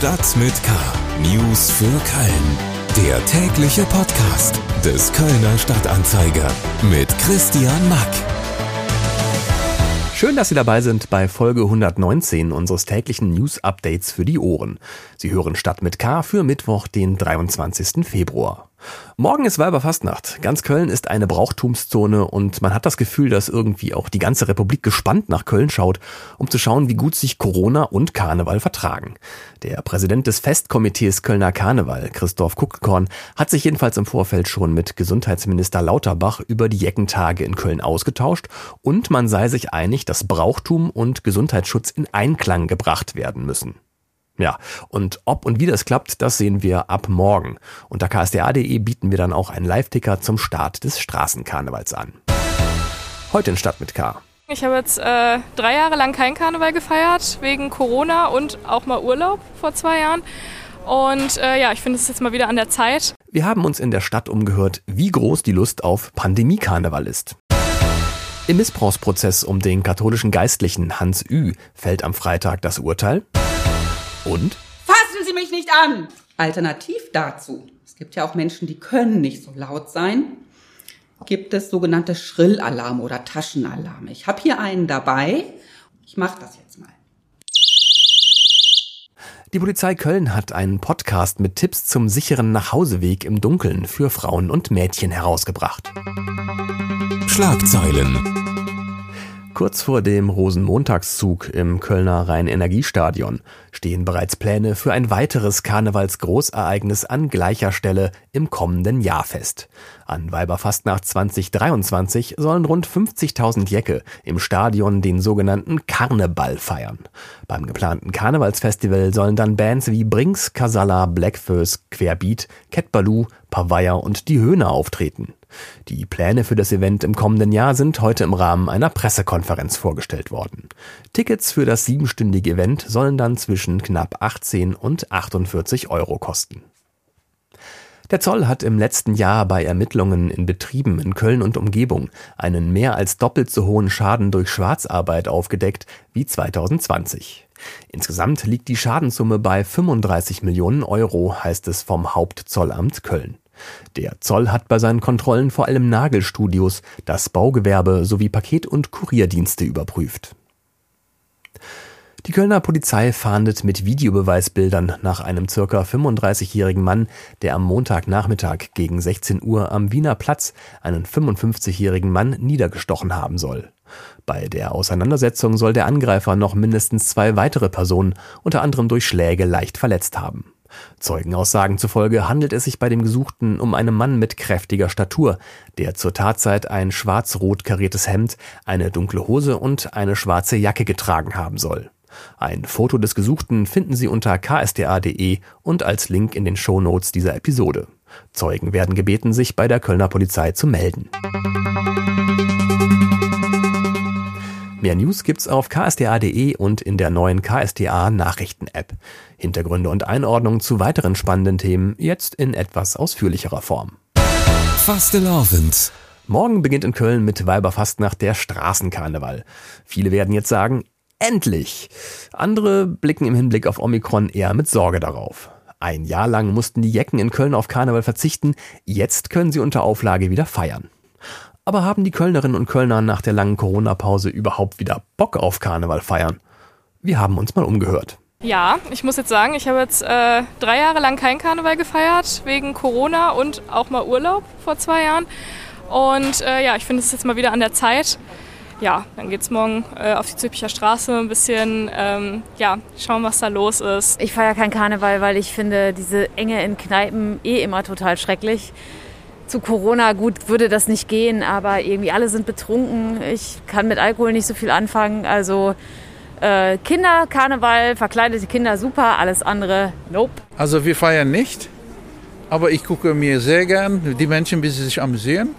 Stadt mit K. News für Köln. Der tägliche Podcast des Kölner Stadtanzeiger mit Christian Mack. Schön, dass Sie dabei sind bei Folge 119 unseres täglichen News Updates für die Ohren. Sie hören Stadt mit K für Mittwoch, den 23. Februar. Morgen ist Weiberfastnacht. Ganz Köln ist eine Brauchtumszone und man hat das Gefühl, dass irgendwie auch die ganze Republik gespannt nach Köln schaut, um zu schauen, wie gut sich Corona und Karneval vertragen. Der Präsident des Festkomitees Kölner Karneval, Christoph Kuckenkorn, hat sich jedenfalls im Vorfeld schon mit Gesundheitsminister Lauterbach über die Jeckentage in Köln ausgetauscht und man sei sich einig, dass Brauchtum und Gesundheitsschutz in Einklang gebracht werden müssen. Ja, und ob und wie das klappt, das sehen wir ab morgen. Unter ksda.de bieten wir dann auch einen Live-Ticker zum Start des Straßenkarnevals an. Heute in Stadt mit K. Ich habe jetzt äh, drei Jahre lang kein Karneval gefeiert, wegen Corona und auch mal Urlaub vor zwei Jahren. Und äh, ja, ich finde es jetzt mal wieder an der Zeit. Wir haben uns in der Stadt umgehört, wie groß die Lust auf Pandemie-Karneval ist. Im Missbrauchsprozess um den katholischen Geistlichen Hans Ü fällt am Freitag das Urteil. Und? Fassen Sie mich nicht an! Alternativ dazu, es gibt ja auch Menschen, die können nicht so laut sein, gibt es sogenannte Schrillalarme oder Taschenalarme. Ich habe hier einen dabei. Ich mache das jetzt mal. Die Polizei Köln hat einen Podcast mit Tipps zum sicheren Nachhauseweg im Dunkeln für Frauen und Mädchen herausgebracht. Schlagzeilen Kurz vor dem Rosenmontagszug im Kölner Rhein-Energiestadion stehen bereits Pläne für ein weiteres Karnevalsgroßereignis an gleicher Stelle im kommenden Jahr fest. An Weiberfastnacht 2023 sollen rund 50.000 Jecke im Stadion den sogenannten Karneval feiern. Beim geplanten Karnevalsfestival sollen dann Bands wie Brinks, Casalla, Blackfurs, Querbeat, Cat Baloo, Pavaya und die Höhner auftreten. Die Pläne für das Event im kommenden Jahr sind heute im Rahmen einer Pressekonferenz vorgestellt worden. Tickets für das siebenstündige Event sollen dann zwischen knapp 18 und 48 Euro kosten. Der Zoll hat im letzten Jahr bei Ermittlungen in Betrieben in Köln und Umgebung einen mehr als doppelt so hohen Schaden durch Schwarzarbeit aufgedeckt wie 2020. Insgesamt liegt die Schadenssumme bei 35 Millionen Euro, heißt es vom Hauptzollamt Köln. Der Zoll hat bei seinen Kontrollen vor allem Nagelstudios, das Baugewerbe sowie Paket- und Kurierdienste überprüft. Die Kölner Polizei fahndet mit Videobeweisbildern nach einem circa 35-jährigen Mann, der am Montagnachmittag gegen 16 Uhr am Wiener Platz einen 55-jährigen Mann niedergestochen haben soll. Bei der Auseinandersetzung soll der Angreifer noch mindestens zwei weitere Personen, unter anderem durch Schläge, leicht verletzt haben. Zeugenaussagen zufolge handelt es sich bei dem Gesuchten um einen Mann mit kräftiger Statur, der zur Tatzeit ein schwarz-rot kariertes Hemd, eine dunkle Hose und eine schwarze Jacke getragen haben soll. Ein Foto des Gesuchten finden Sie unter ksda.de und als Link in den Shownotes dieser Episode. Zeugen werden gebeten, sich bei der Kölner Polizei zu melden. Mehr News gibt's auf ksda.de und in der neuen KSDA Nachrichten-App. Hintergründe und Einordnungen zu weiteren spannenden Themen jetzt in etwas ausführlicherer Form. Fastelavend. Morgen beginnt in Köln mit Weiberfastnacht der Straßenkarneval. Viele werden jetzt sagen, endlich! Andere blicken im Hinblick auf Omikron eher mit Sorge darauf. Ein Jahr lang mussten die Jecken in Köln auf Karneval verzichten, jetzt können sie unter Auflage wieder feiern. Aber haben die Kölnerinnen und Kölner nach der langen Corona-Pause überhaupt wieder Bock auf Karneval feiern? Wir haben uns mal umgehört. Ja, ich muss jetzt sagen, ich habe jetzt äh, drei Jahre lang kein Karneval gefeiert, wegen Corona und auch mal Urlaub vor zwei Jahren. Und äh, ja, ich finde es jetzt mal wieder an der Zeit. Ja, dann geht es morgen äh, auf die Züricher Straße ein bisschen, ähm, ja, schauen, was da los ist. Ich feiere kein Karneval, weil ich finde diese Enge in Kneipen eh immer total schrecklich zu Corona, gut, würde das nicht gehen, aber irgendwie alle sind betrunken. Ich kann mit Alkohol nicht so viel anfangen. Also äh, Kinder, Karneval, verkleidete Kinder, super, alles andere, nope. Also wir feiern nicht, aber ich gucke mir sehr gern die Menschen, wie sie sich amüsieren.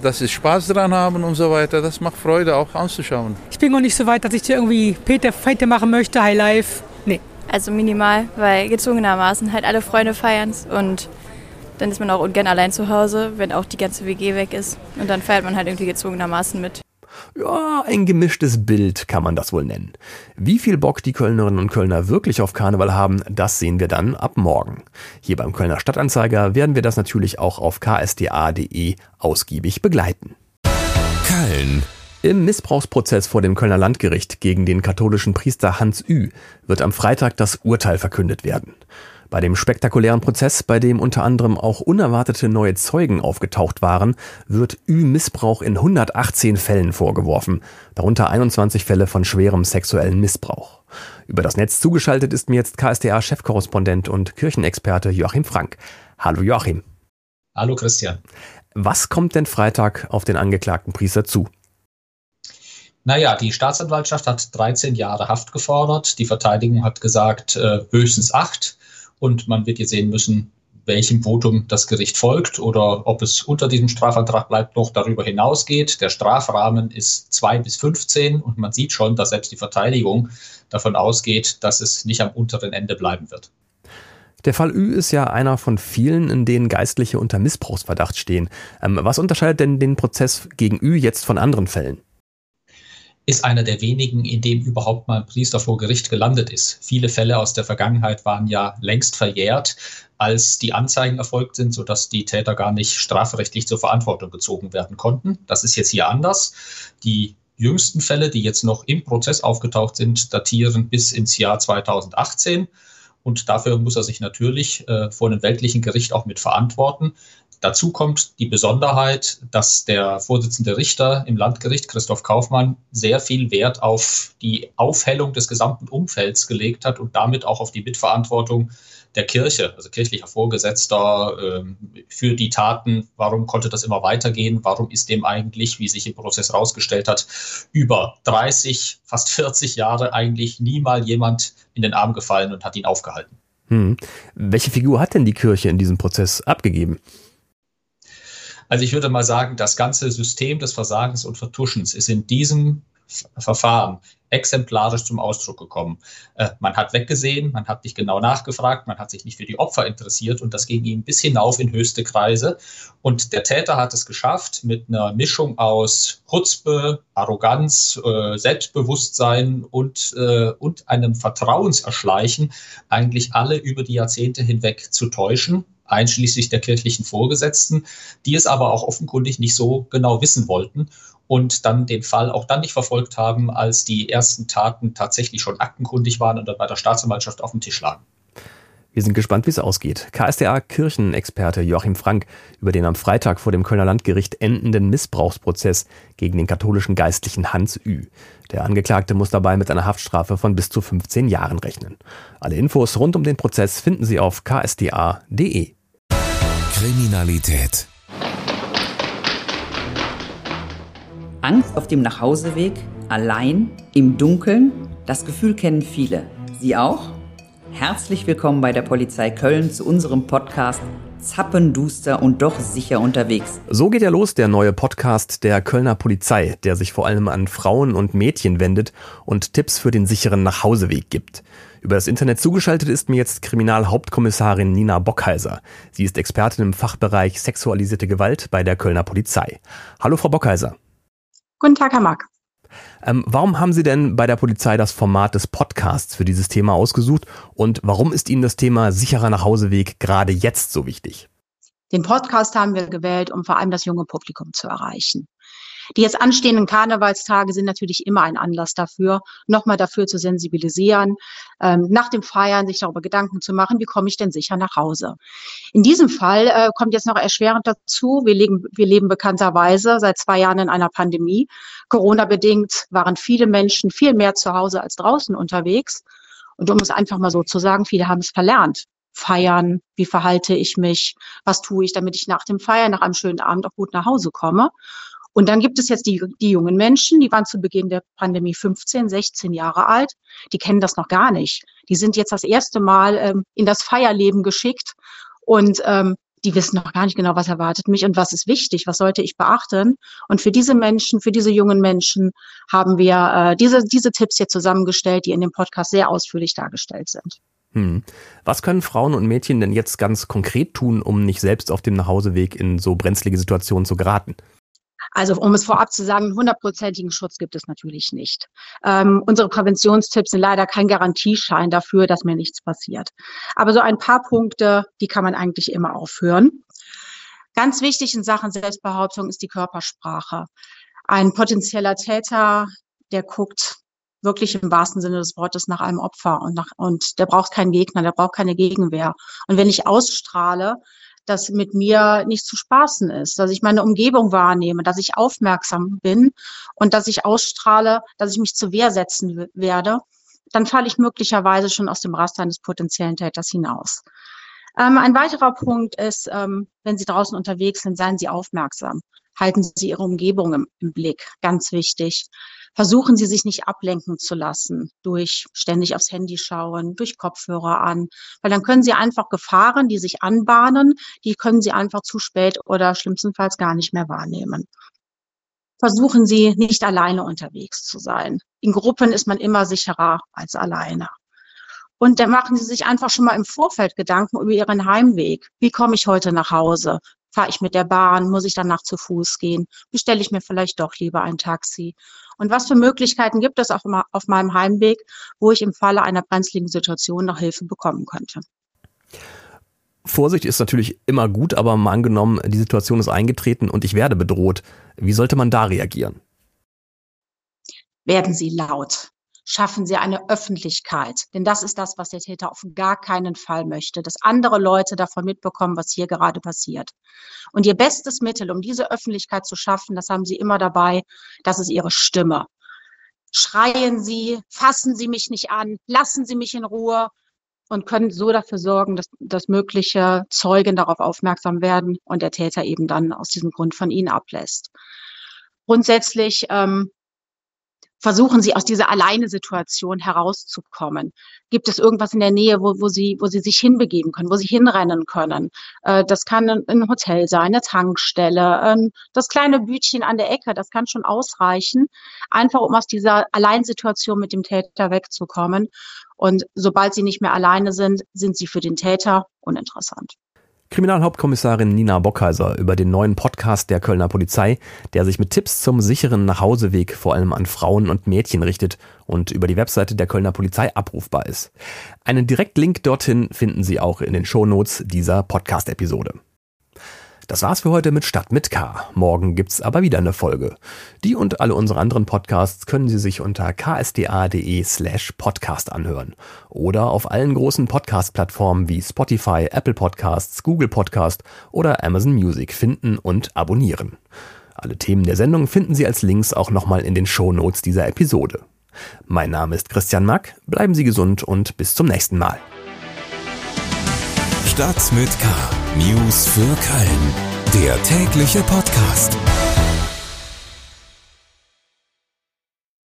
Dass sie Spaß dran haben und so weiter, das macht Freude auch anzuschauen. Ich bin noch nicht so weit, dass ich hier irgendwie Peter Feite machen möchte, High Life. Nee. Also minimal, weil gezwungenermaßen halt alle Freunde feiern und dann ist man auch ungern allein zu Hause, wenn auch die ganze WG weg ist. Und dann feiert man halt irgendwie gezwungenermaßen mit. Ja, ein gemischtes Bild kann man das wohl nennen. Wie viel Bock die Kölnerinnen und Kölner wirklich auf Karneval haben, das sehen wir dann ab morgen. Hier beim Kölner Stadtanzeiger werden wir das natürlich auch auf ksda.de ausgiebig begleiten. Köln. Im Missbrauchsprozess vor dem Kölner Landgericht gegen den katholischen Priester Hans Ü wird am Freitag das Urteil verkündet werden. Bei dem spektakulären Prozess, bei dem unter anderem auch unerwartete neue Zeugen aufgetaucht waren, wird Ü-Missbrauch in 118 Fällen vorgeworfen, darunter 21 Fälle von schwerem sexuellen Missbrauch. Über das Netz zugeschaltet ist mir jetzt KSDA-Chefkorrespondent und Kirchenexperte Joachim Frank. Hallo Joachim. Hallo Christian. Was kommt denn Freitag auf den angeklagten Priester zu? Naja, die Staatsanwaltschaft hat 13 Jahre Haft gefordert. Die Verteidigung hat gesagt, äh, höchstens acht. Und man wird jetzt sehen müssen, welchem Votum das Gericht folgt oder ob es unter diesem Strafantrag bleibt, noch darüber hinausgeht. Der Strafrahmen ist zwei bis 15 und man sieht schon, dass selbst die Verteidigung davon ausgeht, dass es nicht am unteren Ende bleiben wird. Der Fall Ü ist ja einer von vielen, in denen Geistliche unter Missbrauchsverdacht stehen. Ähm, was unterscheidet denn den Prozess gegen Ü jetzt von anderen Fällen? Ist einer der wenigen, in dem überhaupt mal ein Priester vor Gericht gelandet ist. Viele Fälle aus der Vergangenheit waren ja längst verjährt, als die Anzeigen erfolgt sind, sodass die Täter gar nicht strafrechtlich zur Verantwortung gezogen werden konnten. Das ist jetzt hier anders. Die jüngsten Fälle, die jetzt noch im Prozess aufgetaucht sind, datieren bis ins Jahr 2018. Und dafür muss er sich natürlich äh, vor einem weltlichen Gericht auch mit verantworten. Dazu kommt die Besonderheit, dass der Vorsitzende Richter im Landgericht, Christoph Kaufmann, sehr viel Wert auf die Aufhellung des gesamten Umfelds gelegt hat und damit auch auf die Mitverantwortung der Kirche, also kirchlicher Vorgesetzter, ähm, für die Taten. Warum konnte das immer weitergehen? Warum ist dem eigentlich, wie sich im Prozess herausgestellt hat, über 30, fast 40 Jahre eigentlich nie mal jemand in den Arm gefallen und hat ihn aufgehalten? Hm. Welche Figur hat denn die Kirche in diesem Prozess abgegeben? Also ich würde mal sagen, das ganze System des Versagens und Vertuschens ist in diesem Verfahren exemplarisch zum Ausdruck gekommen. Äh, man hat weggesehen, man hat nicht genau nachgefragt, man hat sich nicht für die Opfer interessiert und das ging ihm bis hinauf in höchste Kreise. Und der Täter hat es geschafft, mit einer Mischung aus Chutzpe, Arroganz, äh, Selbstbewusstsein und, äh, und einem Vertrauenserschleichen eigentlich alle über die Jahrzehnte hinweg zu täuschen einschließlich der kirchlichen Vorgesetzten, die es aber auch offenkundig nicht so genau wissen wollten und dann den Fall auch dann nicht verfolgt haben, als die ersten Taten tatsächlich schon aktenkundig waren und dann bei der Staatsanwaltschaft auf dem Tisch lagen. Wir sind gespannt, wie es ausgeht. KSDA-Kirchenexperte Joachim Frank über den am Freitag vor dem Kölner Landgericht endenden Missbrauchsprozess gegen den katholischen Geistlichen Hans Ü. Der Angeklagte muss dabei mit einer Haftstrafe von bis zu 15 Jahren rechnen. Alle Infos rund um den Prozess finden Sie auf ksda.de. Kriminalität. Angst auf dem Nachhauseweg, allein, im Dunkeln, das Gefühl kennen viele. Sie auch? Herzlich willkommen bei der Polizei Köln zu unserem Podcast Zappenduster und doch sicher unterwegs. So geht ja los der neue Podcast der Kölner Polizei, der sich vor allem an Frauen und Mädchen wendet und Tipps für den sicheren Nachhauseweg gibt. Über das Internet zugeschaltet ist mir jetzt Kriminalhauptkommissarin Nina Bockheiser. Sie ist Expertin im Fachbereich sexualisierte Gewalt bei der Kölner Polizei. Hallo Frau Bockheiser. Guten Tag, Herr Mark. Ähm, warum haben Sie denn bei der Polizei das Format des Podcasts für dieses Thema ausgesucht und warum ist Ihnen das Thema sicherer Nachhauseweg gerade jetzt so wichtig? Den Podcast haben wir gewählt, um vor allem das junge Publikum zu erreichen. Die jetzt anstehenden Karnevalstage sind natürlich immer ein Anlass dafür, nochmal dafür zu sensibilisieren, ähm, nach dem Feiern sich darüber Gedanken zu machen, wie komme ich denn sicher nach Hause. In diesem Fall äh, kommt jetzt noch erschwerend dazu, wir, legen, wir leben bekannterweise seit zwei Jahren in einer Pandemie. Corona-bedingt waren viele Menschen viel mehr zu Hause als draußen unterwegs. Und um es einfach mal so zu sagen, viele haben es verlernt. Feiern, wie verhalte ich mich, was tue ich, damit ich nach dem Feiern, nach einem schönen Abend auch gut nach Hause komme. Und dann gibt es jetzt die, die jungen Menschen, die waren zu Beginn der Pandemie 15, 16 Jahre alt, die kennen das noch gar nicht. Die sind jetzt das erste Mal ähm, in das Feierleben geschickt und ähm, die wissen noch gar nicht genau, was erwartet mich und was ist wichtig, was sollte ich beachten. Und für diese Menschen, für diese jungen Menschen haben wir äh, diese, diese Tipps hier zusammengestellt, die in dem Podcast sehr ausführlich dargestellt sind. Hm. Was können Frauen und Mädchen denn jetzt ganz konkret tun, um nicht selbst auf dem Nachhauseweg in so brenzlige Situationen zu geraten? Also um es vorab zu sagen, hundertprozentigen Schutz gibt es natürlich nicht. Ähm, unsere Präventionstipps sind leider kein Garantieschein dafür, dass mir nichts passiert. Aber so ein paar Punkte, die kann man eigentlich immer aufhören. Ganz wichtig in Sachen Selbstbehauptung ist die Körpersprache. Ein potenzieller Täter, der guckt wirklich im wahrsten Sinne des Wortes nach einem Opfer und, nach, und der braucht keinen Gegner, der braucht keine Gegenwehr. Und wenn ich ausstrahle, dass mit mir nicht zu spaßen ist, dass ich meine Umgebung wahrnehme, dass ich aufmerksam bin und dass ich ausstrahle, dass ich mich zur Wehr setzen werde, dann falle ich möglicherweise schon aus dem Raster eines potenziellen Täters hinaus. Ähm, ein weiterer Punkt ist, ähm, wenn Sie draußen unterwegs sind, seien Sie aufmerksam. Halten Sie Ihre Umgebung im, im Blick, ganz wichtig. Versuchen Sie sich nicht ablenken zu lassen durch ständig aufs Handy schauen, durch Kopfhörer an, weil dann können Sie einfach Gefahren, die sich anbahnen, die können Sie einfach zu spät oder schlimmstenfalls gar nicht mehr wahrnehmen. Versuchen Sie nicht alleine unterwegs zu sein. In Gruppen ist man immer sicherer als alleine. Und dann machen Sie sich einfach schon mal im Vorfeld Gedanken über Ihren Heimweg. Wie komme ich heute nach Hause? Fahre ich mit der Bahn? Muss ich danach zu Fuß gehen? Bestelle ich mir vielleicht doch lieber ein Taxi? Und was für Möglichkeiten gibt es auch immer auf meinem Heimweg, wo ich im Falle einer brenzligen Situation noch Hilfe bekommen könnte? Vorsicht ist natürlich immer gut, aber mal angenommen, die Situation ist eingetreten und ich werde bedroht. Wie sollte man da reagieren? Werden Sie laut schaffen Sie eine Öffentlichkeit. Denn das ist das, was der Täter auf gar keinen Fall möchte, dass andere Leute davon mitbekommen, was hier gerade passiert. Und Ihr bestes Mittel, um diese Öffentlichkeit zu schaffen, das haben Sie immer dabei, das ist Ihre Stimme. Schreien Sie, fassen Sie mich nicht an, lassen Sie mich in Ruhe und können so dafür sorgen, dass, dass mögliche Zeugen darauf aufmerksam werden und der Täter eben dann aus diesem Grund von Ihnen ablässt. Grundsätzlich ähm, versuchen Sie aus dieser Alleine-Situation herauszukommen? Gibt es irgendwas in der Nähe, wo, wo, Sie, wo Sie sich hinbegeben können, wo Sie hinrennen können? Äh, das kann ein Hotel sein, eine Tankstelle, ähm, das kleine Bütchen an der Ecke, das kann schon ausreichen, einfach um aus dieser Alleinsituation mit dem Täter wegzukommen. Und sobald Sie nicht mehr alleine sind, sind Sie für den Täter uninteressant. Kriminalhauptkommissarin Nina Bockheiser über den neuen Podcast der Kölner Polizei, der sich mit Tipps zum sicheren Nachhauseweg vor allem an Frauen und Mädchen richtet und über die Webseite der Kölner Polizei abrufbar ist. Einen Direktlink dorthin finden Sie auch in den Shownotes dieser Podcast-Episode. Das war's für heute mit Stadt mit K. Morgen gibt's aber wieder eine Folge. Die und alle unsere anderen Podcasts können Sie sich unter ksda.de slash podcast anhören. Oder auf allen großen Podcast-Plattformen wie Spotify, Apple Podcasts, Google Podcast oder Amazon Music finden und abonnieren. Alle Themen der Sendung finden Sie als Links auch nochmal in den Show Notes dieser Episode. Mein Name ist Christian Mack, bleiben Sie gesund und bis zum nächsten Mal. Stadt mit K. News für Köln. Der tägliche Podcast.